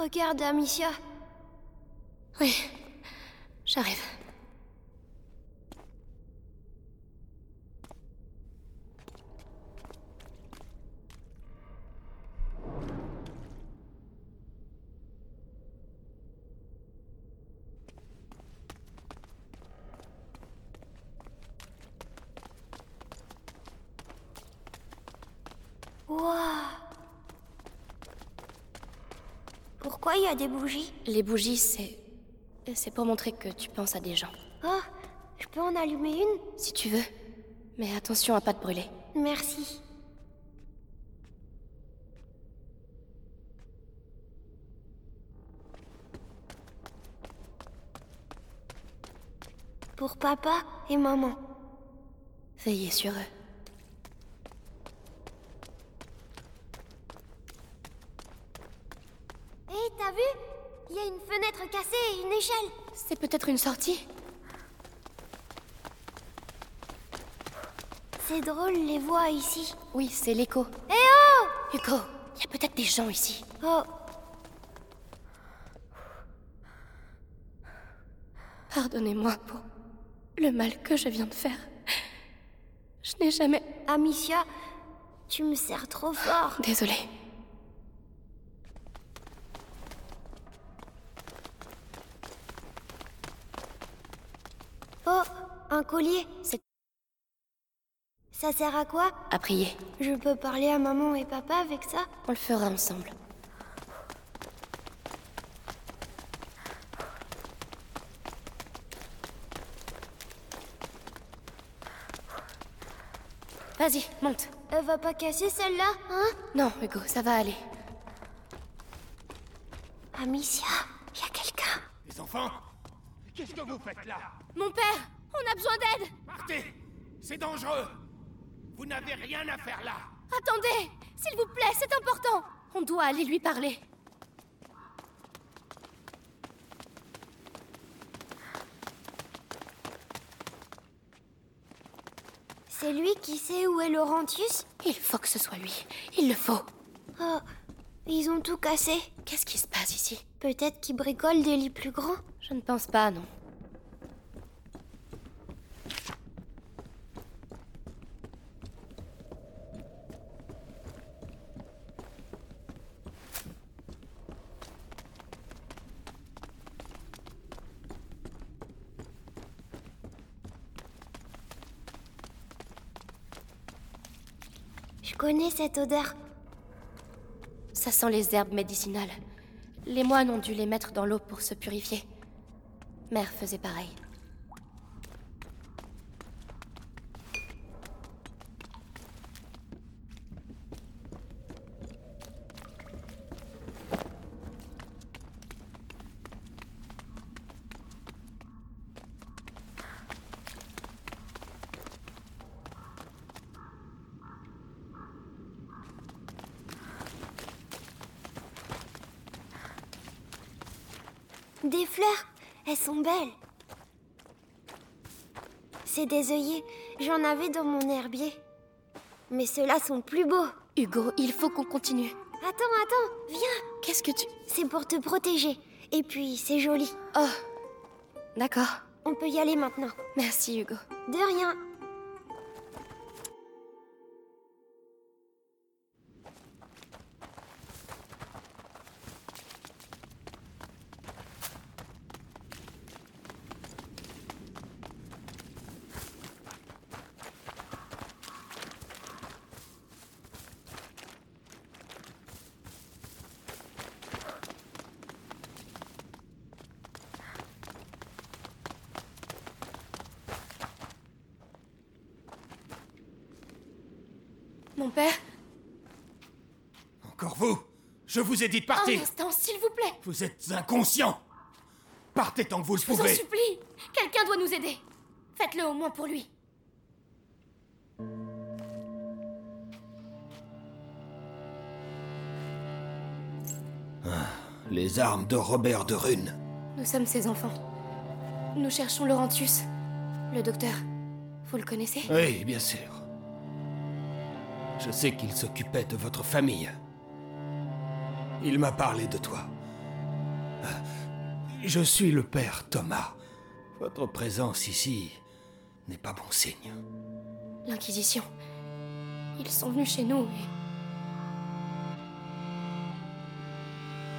Regarde, Amicia. Oui, j'arrive. Des bougies Les bougies, c'est. C'est pour montrer que tu penses à des gens. Oh, je peux en allumer une Si tu veux. Mais attention à pas te brûler. Merci. Pour papa et maman. Veillez sur eux. T'as vu? Il y a une fenêtre cassée et une échelle. C'est peut-être une sortie C'est drôle les voix ici. Oui, c'est l'écho. Eh oh Hugo, il y a peut-être des gens ici. Oh, Pardonnez-moi pour le mal que je viens de faire. Je n'ai jamais. Amicia, tu me sers trop fort. Désolée. Oh, un collier. C'est Ça sert à quoi à prier. Je peux parler à maman et papa avec ça On le fera ensemble. Vas-y, monte. Elle va pas casser celle-là, hein Non, Hugo, ça va aller. Amicia, y a quelqu'un. Les enfants? Qu'est-ce que vous faites là? Mon père, on a besoin d'aide Partez C'est dangereux Vous n'avez rien à faire là Attendez, s'il vous plaît, c'est important. On doit aller lui parler. C'est lui qui sait où est Laurentius? Il faut que ce soit lui. Il le faut. Oh, ils ont tout cassé. Qu'est-ce qui se passe ici? Peut-être qu'ils bricolent des lits plus grands? Je ne pense pas, non. Je connais cette odeur. Ça sent les herbes médicinales. Les moines ont dû les mettre dans l'eau pour se purifier. Mère faisait pareil. Des fleurs. Elles sont belles. C'est des œillets. J'en avais dans mon herbier. Mais ceux-là sont plus beaux. Hugo, il faut qu'on continue. Attends, attends, viens. Qu'est-ce que tu... C'est pour te protéger. Et puis, c'est joli. Oh. D'accord. On peut y aller maintenant. Merci, Hugo. De rien. Mon père Encore vous Je vous ai dit de Un partir instant, s'il vous plaît Vous êtes inconscient Partez tant que vous le Je vous en pouvez supplie Quelqu'un doit nous aider Faites-le au moins pour lui. Les armes de Robert de Rune. Nous sommes ses enfants. Nous cherchons Laurentius, le docteur. Vous le connaissez? Oui, bien sûr. Je sais qu'il s'occupait de votre famille. Il m'a parlé de toi. Je suis le père Thomas. Votre présence ici n'est pas bon signe. L'Inquisition. Ils sont venus chez nous et...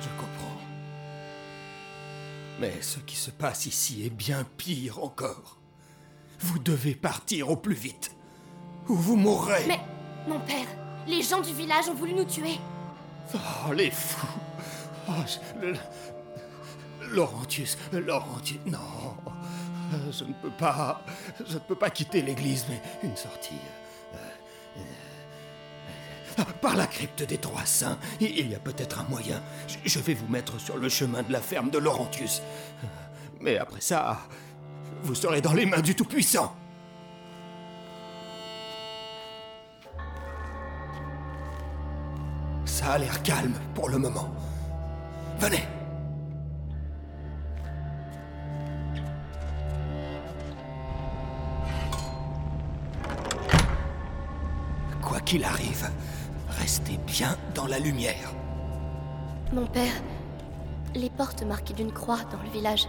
Je comprends. Mais ce qui se passe ici est bien pire encore. Vous devez partir au plus vite. Ou vous mourrez. Mais, mon père, les gens du village ont voulu nous tuer. Oh, les fous. Oh, Laurentius, Laurentius, non. Je ne peux pas. Je ne peux pas quitter l'église, mais une sortie. euh, euh, euh, Par la crypte des Trois Saints, il y a peut-être un moyen. Je- vais vous mettre sur le chemin de la ferme de Laurentius. Mais après ça, vous serez dans les mains du Tout-Puissant. A l'air calme pour le moment. Venez. Quoi qu'il arrive, restez bien dans la lumière. Mon père, les portes marquées d'une croix dans le village.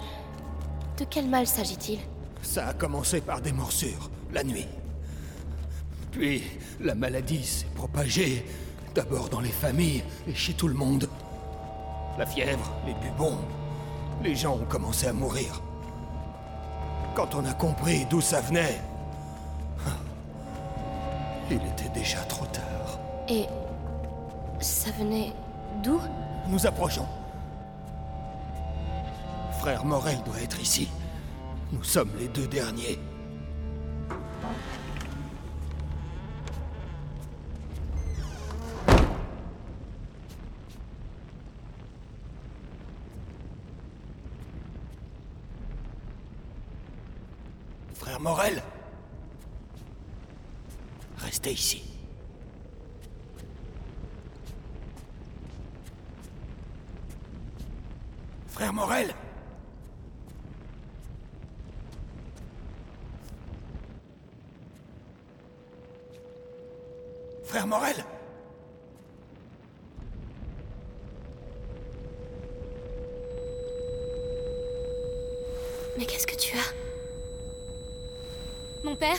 De quel mal s'agit-il? Ça a commencé par des morsures, la nuit. Puis, la maladie s'est propagée, d'abord dans les familles et chez tout le monde. La fièvre, les bubons, les gens ont commencé à mourir. Quand on a compris d'où ça venait, il était déjà trop tard. Et... ça venait d'où? Nous approchons. Frère Morel doit être ici. Nous sommes les deux derniers. Frère Morel Restez ici. Frère Morel Frère Morel Mais qu'est-ce que tu as? Mon père?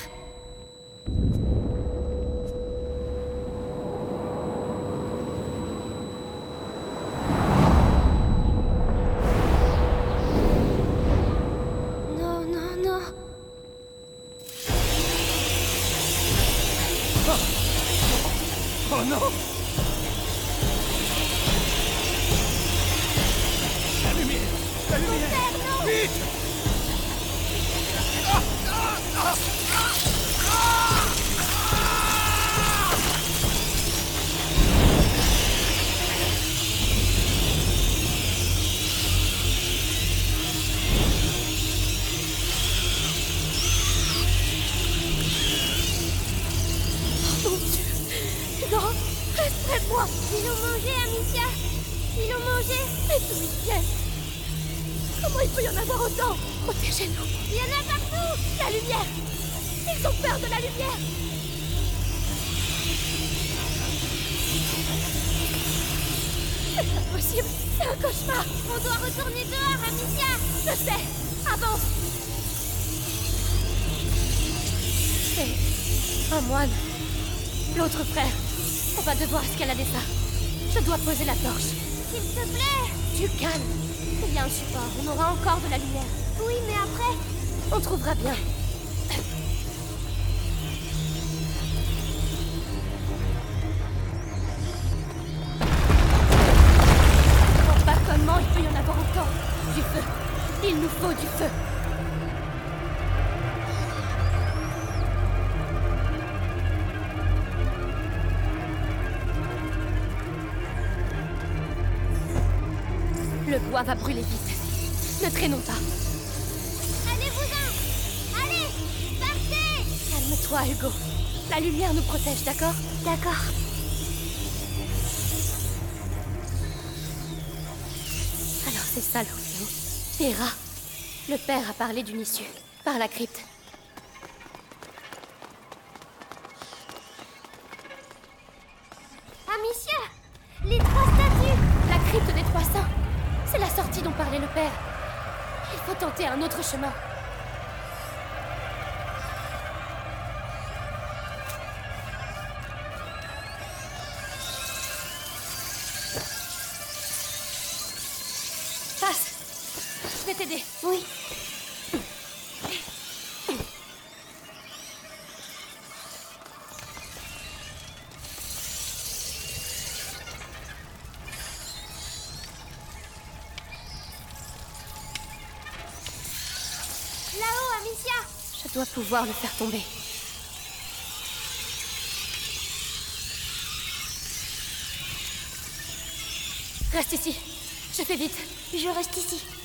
Je sais Avance C'est un moine. L'autre frère. On va devoir escalader ça. Je dois poser la torche. S'il te plaît. Du calme. Il y a un support. On aura encore de la lumière. Oui, mais après. On trouvera bien. Le bois va brûler vite. Ne traînons pas. Allez-vous-en. Allez. Partez. Calme-toi, Hugo. La lumière nous protège, d'accord? D'accord. Alors c'est ça, l'Orphéo. Terra. Le père a parlé d'une issue. Par la crypte. T'aider. Oui. Là-haut, Amicia Je dois pouvoir le faire tomber. Reste ici. Je fais vite. Je reste ici.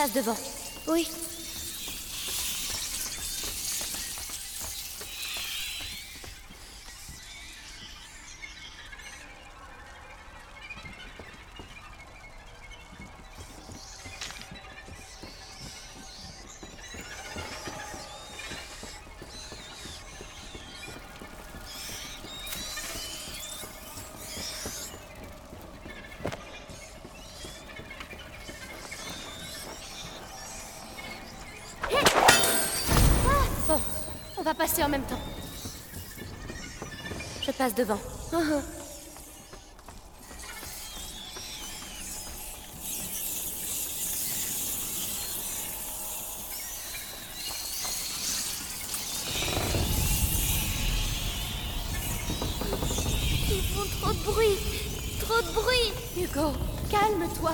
Passe devant. Oui. Va passer en même temps. Je passe devant. Ils font trop de bruit. Trop de bruit. Hugo, calme-toi.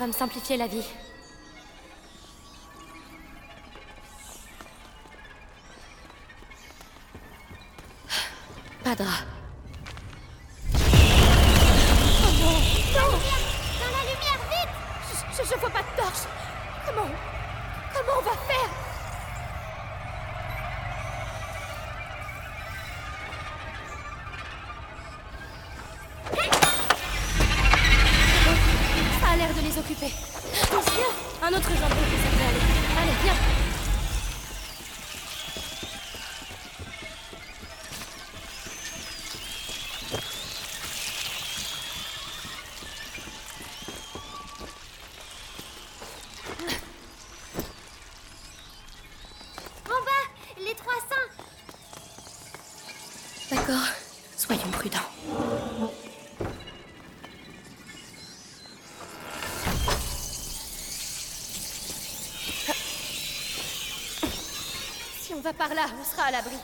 Va me simplifier la vie. Pas de drap. Dans la lumière, vite Je, je vois pas de torche. Comment Soyons prudents. Si on va par là, on sera à l'abri.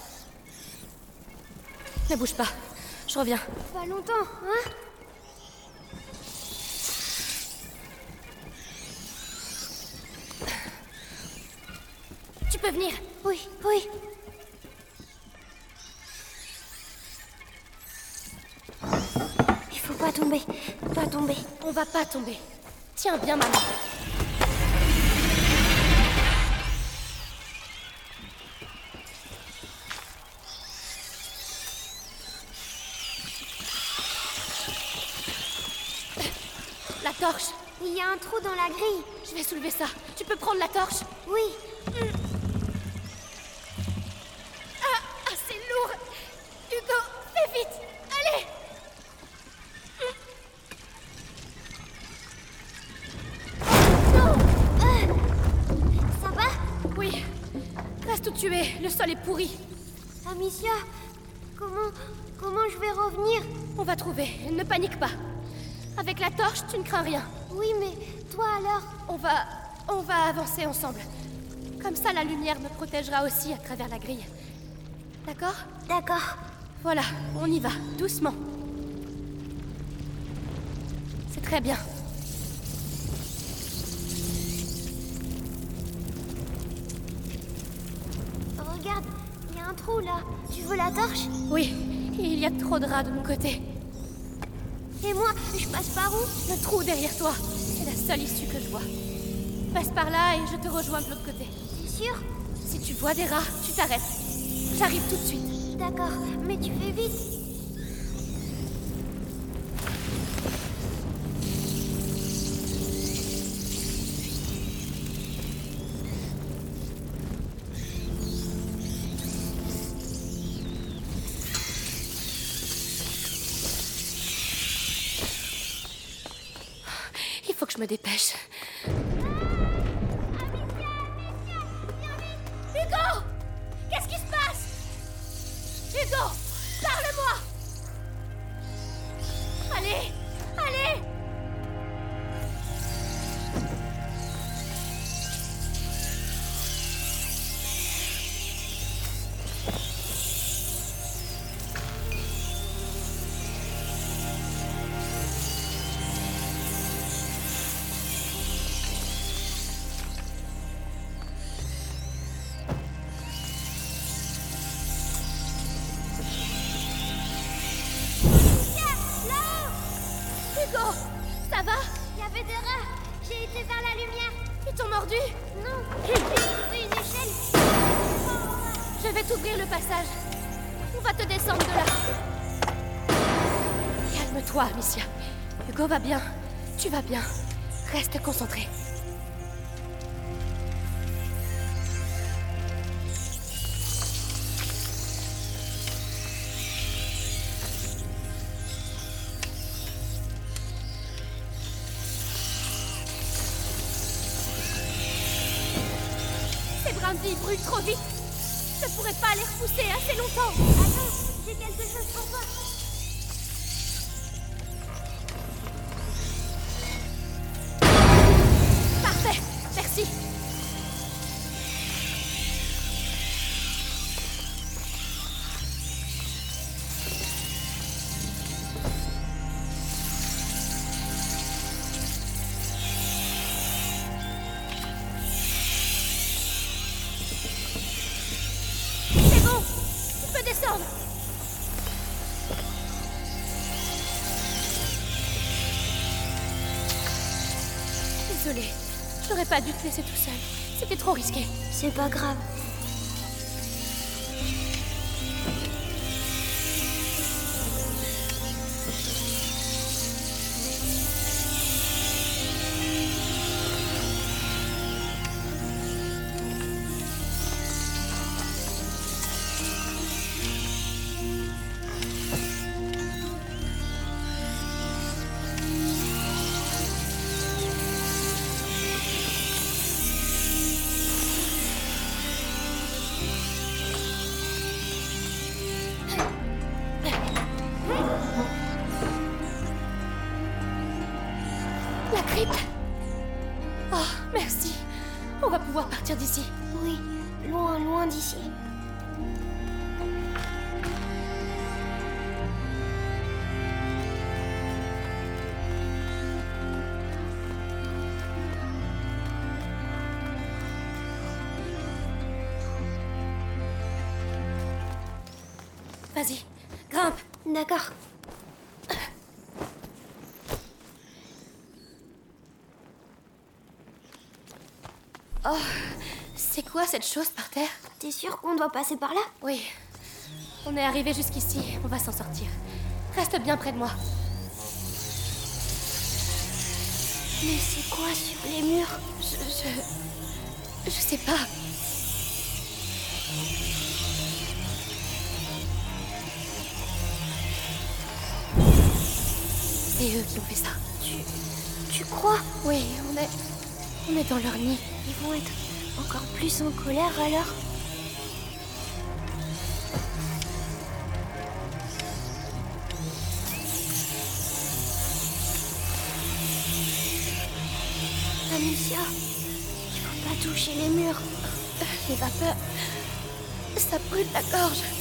Ne bouge pas. Je reviens. Pas longtemps, hein? Tu peux venir. Oui, oui. Tomber, pas tomber. On va pas tomber. Tiens bien, maman. La torche. Il y a un trou dans la grille. Je vais soulever ça. Tu peux prendre la torche? Oui. On va trouver. Ne panique pas. Avec la torche, tu ne crains rien. Oui, mais toi alors On va... on va avancer ensemble. Comme ça, la lumière me protégera aussi à travers la grille. D'accord? D'accord. Voilà, on y va, doucement. C'est très bien. Regarde, il y a un trou là. Tu veux la torche? Oui, il y a trop de rats de mon côté. Et moi, je passe par où? Le trou derrière toi, c'est la seule issue que je vois. Passe par là et je te rejoins de l'autre côté. T'es sûr? Si tu vois des rats, tu t'arrêtes. J'arrive tout de suite. D'accord, mais tu fais vite. Faut Hugo va bien. Tu vas bien. Reste concentré. Ces brindilles brûlent trop vite. Je pourrais pas les repousser assez longtemps. Attends, j'ai quelque chose pour toi. Pas dû te laisser tout seul. C'était trop risqué. C'est pas grave. Vas-y, grimpe. D'accord. Oh, c'est quoi cette chose par terre? T'es sûr qu'on doit passer par là? Oui. On est arrivé jusqu'ici, on va s'en sortir. Reste bien près de moi. Mais c'est quoi sur les murs? Je. Je. Je sais pas. C'est eux qui ont fait ça. Tu. Tu crois? Oui, on est. On est dans leur nid. Ils vont être encore plus en colère alors? Amicia, il faut pas toucher les murs. Les vapeurs, ça brûle la gorge.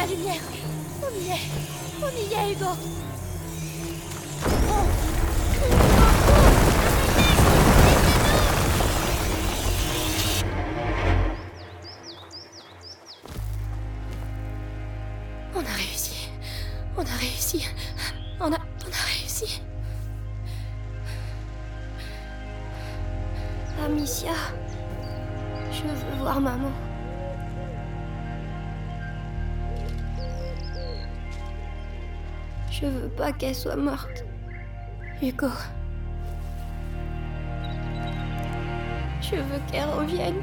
La lumière. On y est. On y est, Hugo. Qu'elle soit morte. Hugo, Je veux qu'elle revienne.